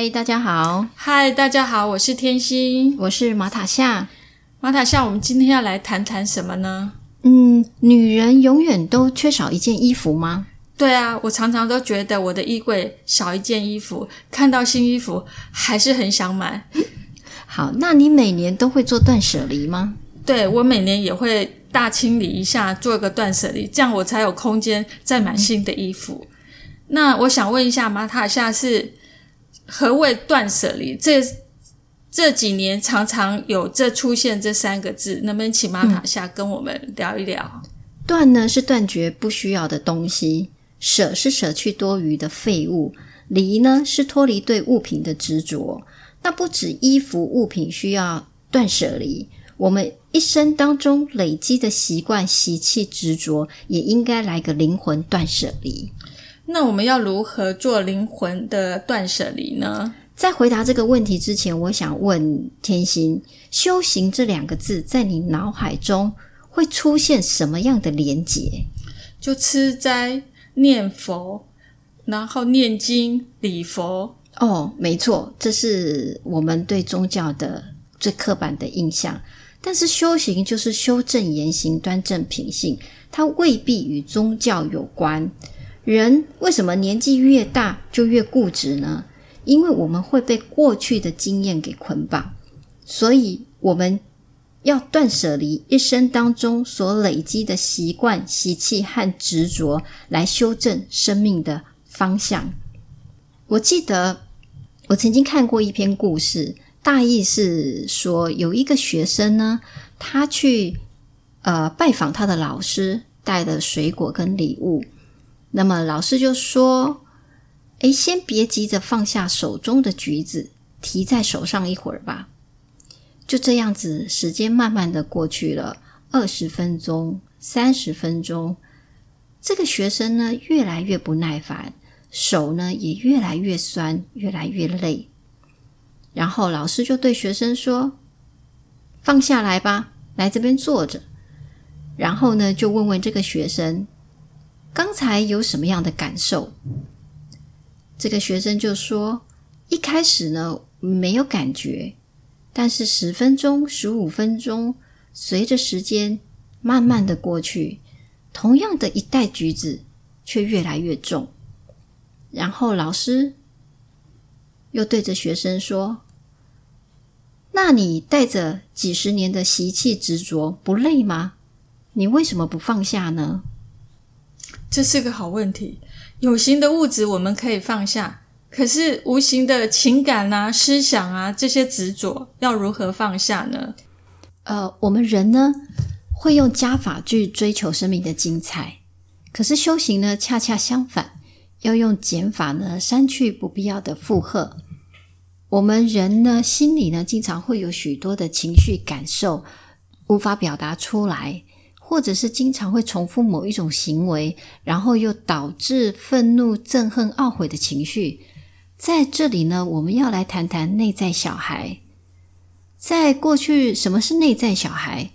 嗨，大家好，嗨，大家好，我是天心，我是马塔夏。马塔夏，我们今天要来谈谈什么呢？嗯，女人永远都缺少一件衣服吗？对啊，我常常都觉得我的衣柜少一件衣服，看到新衣服还是很想买。好，那你每年都会做断舍离吗？对，我每年也会大清理一下，做一个断舍离，这样我才有空间再买新的衣服。那我想问一下，马塔夏是？何谓断舍离？这这几年常常有这出现这三个字，能不能请马塔夏跟我们聊一聊？断呢是断绝不需要的东西，舍是舍去多余的废物，离呢是脱离对物品的执着。那不止衣服物品需要断舍离，我们一生当中累积的习惯、习气、执着，也应该来个灵魂断舍离。那我们要如何做灵魂的断舍离呢？在回答这个问题之前，我想问天心：修行这两个字，在你脑海中会出现什么样的连结？就吃斋、念佛，然后念经、礼佛。哦，没错，这是我们对宗教的最刻板的印象。但是修行就是修正言行、端正品性，它未必与宗教有关。人为什么年纪越大就越固执呢？因为我们会被过去的经验给捆绑，所以我们要断舍离一生当中所累积的习惯、习气和执着，来修正生命的方向。我记得我曾经看过一篇故事，大意是说有一个学生呢，他去呃拜访他的老师，带了水果跟礼物。那么老师就说：“哎，先别急着放下手中的橘子，提在手上一会儿吧。”就这样子，时间慢慢的过去了，二十分钟、三十分钟，这个学生呢越来越不耐烦，手呢也越来越酸，越来越累。然后老师就对学生说：“放下来吧，来这边坐着。”然后呢，就问问这个学生。刚才有什么样的感受？这个学生就说：“一开始呢没有感觉，但是十分钟、十五分钟，随着时间慢慢的过去，同样的一袋橘子却越来越重。然后老师又对着学生说：‘那你带着几十年的习气执着，不累吗？你为什么不放下呢？’”这是个好问题。有形的物质我们可以放下，可是无形的情感啊、思想啊这些执着，要如何放下呢？呃，我们人呢会用加法去追求生命的精彩，可是修行呢恰恰相反，要用减法呢删去不必要的负荷。我们人呢心里呢经常会有许多的情绪感受，无法表达出来。或者是经常会重复某一种行为，然后又导致愤怒、憎恨、懊悔的情绪。在这里呢，我们要来谈谈内在小孩。在过去，什么是内在小孩？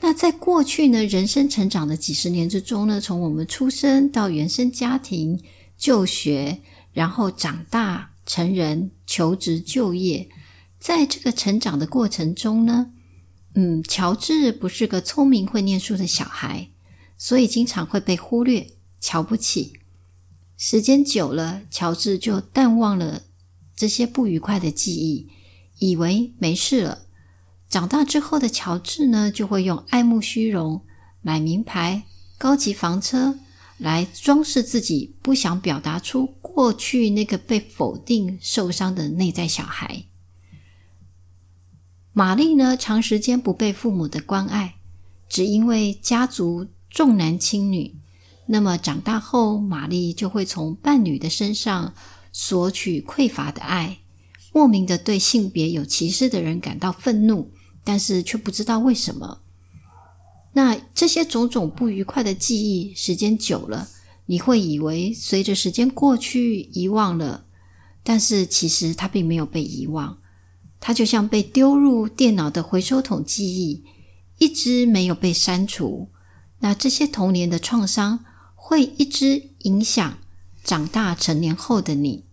那在过去呢，人生成长的几十年之中呢，从我们出生到原生家庭、就学，然后长大成人、求职、就业，在这个成长的过程中呢？嗯，乔治不是个聪明会念书的小孩，所以经常会被忽略、瞧不起。时间久了，乔治就淡忘了这些不愉快的记忆，以为没事了。长大之后的乔治呢，就会用爱慕虚荣、买名牌、高级房车来装饰自己，不想表达出过去那个被否定、受伤的内在小孩。玛丽呢，长时间不被父母的关爱，只因为家族重男轻女。那么长大后，玛丽就会从伴侣的身上索取匮乏的爱，莫名的对性别有歧视的人感到愤怒，但是却不知道为什么。那这些种种不愉快的记忆，时间久了，你会以为随着时间过去遗忘了，但是其实它并没有被遗忘。它就像被丢入电脑的回收桶记忆，一直没有被删除。那这些童年的创伤会一直影响长大成年后的你。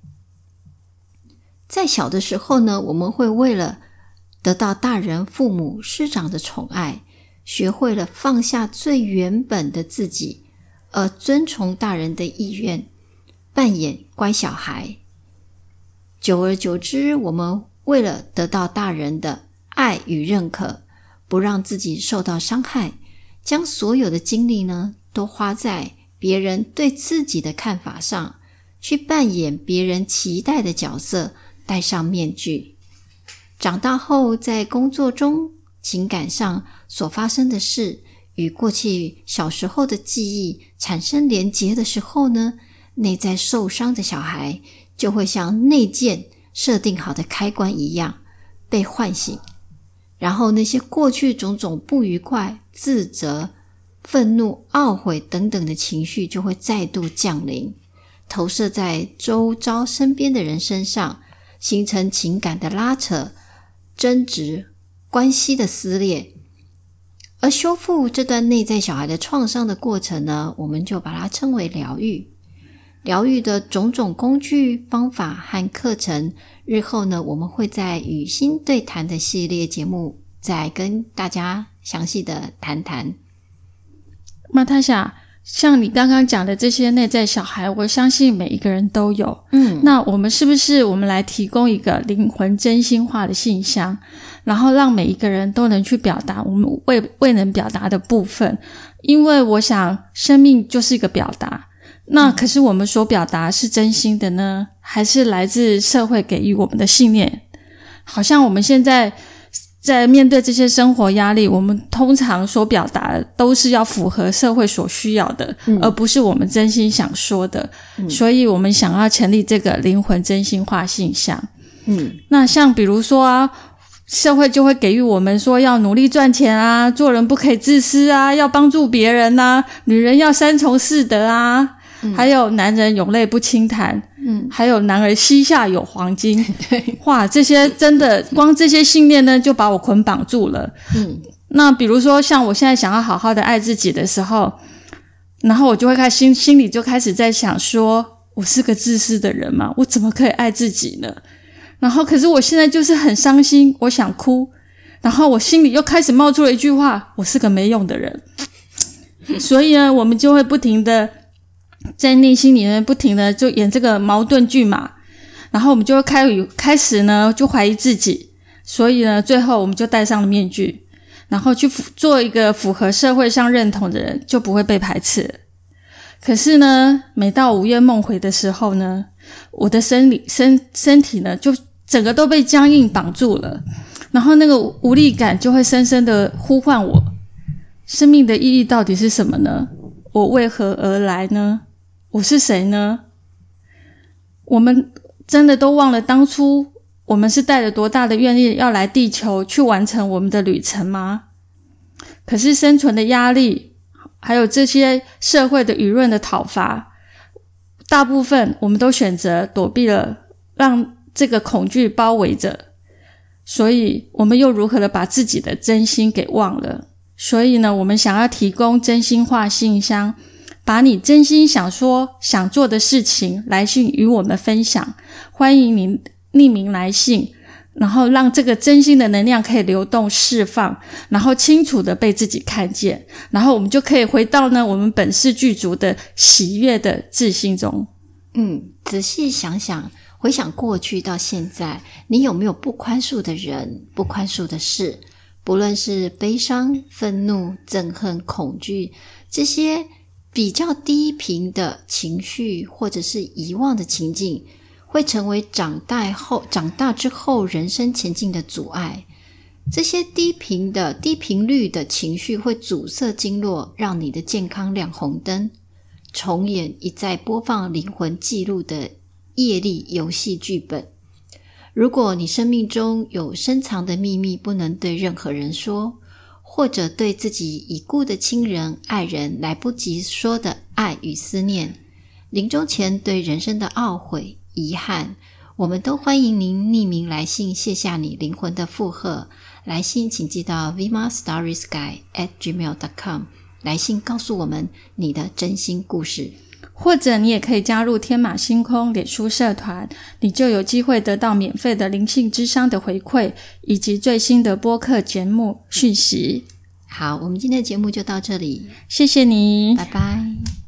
在小的时候呢，我们会为了得到大人、父母、师长的宠爱，学会了放下最原本的自己，而遵从大人的意愿，扮演乖小孩。久而久之，我们为了得到大人的爱与认可，不让自己受到伤害，将所有的精力呢，都花在别人对自己的看法上，去扮演别人期待的角色，戴上面具。长大后，在工作中、情感上所发生的事，与过去小时候的记忆产生连结的时候呢，内在受伤的小孩。就会像内建设定好的开关一样被唤醒，然后那些过去种种不愉快、自责、愤怒、懊悔等等的情绪就会再度降临，投射在周遭身边的人身上，形成情感的拉扯、争执、关系的撕裂。而修复这段内在小孩的创伤的过程呢，我们就把它称为疗愈。疗愈的种种工具、方法和课程，日后呢，我们会在与心对谈的系列节目再跟大家详细的谈谈。马塔夏，像你刚刚讲的这些内在小孩，我相信每一个人都有。嗯，那我们是不是我们来提供一个灵魂真心话的信箱，然后让每一个人都能去表达我们未未能表达的部分？因为我想，生命就是一个表达。那可是我们所表达是真心的呢，还是来自社会给予我们的信念？好像我们现在在面对这些生活压力，我们通常所表达的都是要符合社会所需要的，而不是我们真心想说的。所以，我们想要成立这个灵魂真心化信箱。嗯，那像比如说啊，社会就会给予我们说要努力赚钱啊，做人不可以自私啊，要帮助别人呐，女人要三从四德啊。还有男人有泪不轻弹，嗯，还有男儿膝下有黄金，对，哇，这些真的光这些信念呢，就把我捆绑住了。嗯，那比如说像我现在想要好好的爱自己的时候，然后我就会开心心里就开始在想说，我是个自私的人嘛，我怎么可以爱自己呢？然后可是我现在就是很伤心，我想哭，然后我心里又开始冒出了一句话，我是个没用的人。所以呢，我们就会不停的。在内心里面不停的就演这个矛盾剧嘛，然后我们就会开开始呢就怀疑自己，所以呢最后我们就戴上了面具，然后去做一个符合社会上认同的人，就不会被排斥。可是呢，每到午夜梦回的时候呢，我的生理身身体呢就整个都被僵硬绑住了，然后那个无力感就会深深的呼唤我：生命的意义到底是什么呢？我为何而来呢？我是谁呢？我们真的都忘了当初我们是带着多大的愿力要来地球去完成我们的旅程吗？可是生存的压力，还有这些社会的舆论的讨伐，大部分我们都选择躲避了，让这个恐惧包围着。所以，我们又如何的把自己的真心给忘了？所以呢，我们想要提供真心话信箱。把你真心想说、想做的事情来信与我们分享，欢迎您匿名来信，然后让这个真心的能量可以流动释放，然后清楚的被自己看见，然后我们就可以回到呢我们本是具足的喜悦的自信中。嗯，仔细想想，回想过去到现在，你有没有不宽恕的人、不宽恕的事？不论是悲伤、愤怒、憎恨、恐惧这些。比较低频的情绪，或者是遗忘的情境，会成为长大后、长大之后人生前进的阻碍。这些低频的、低频率的情绪会阻塞经络，让你的健康亮红灯，重演一再播放灵魂记录的业力游戏剧本。如果你生命中有深藏的秘密，不能对任何人说。或者对自己已故的亲人、爱人来不及说的爱与思念，临终前对人生的懊悔、遗憾，我们都欢迎您匿名来信，卸下你灵魂的负荷。来信请寄到 vimastorysky at gmail dot com。来信告诉我们你的真心故事。或者你也可以加入天马星空脸书社团，你就有机会得到免费的灵性智商的回馈，以及最新的播客节目讯息。好，我们今天的节目就到这里，谢谢你，拜拜。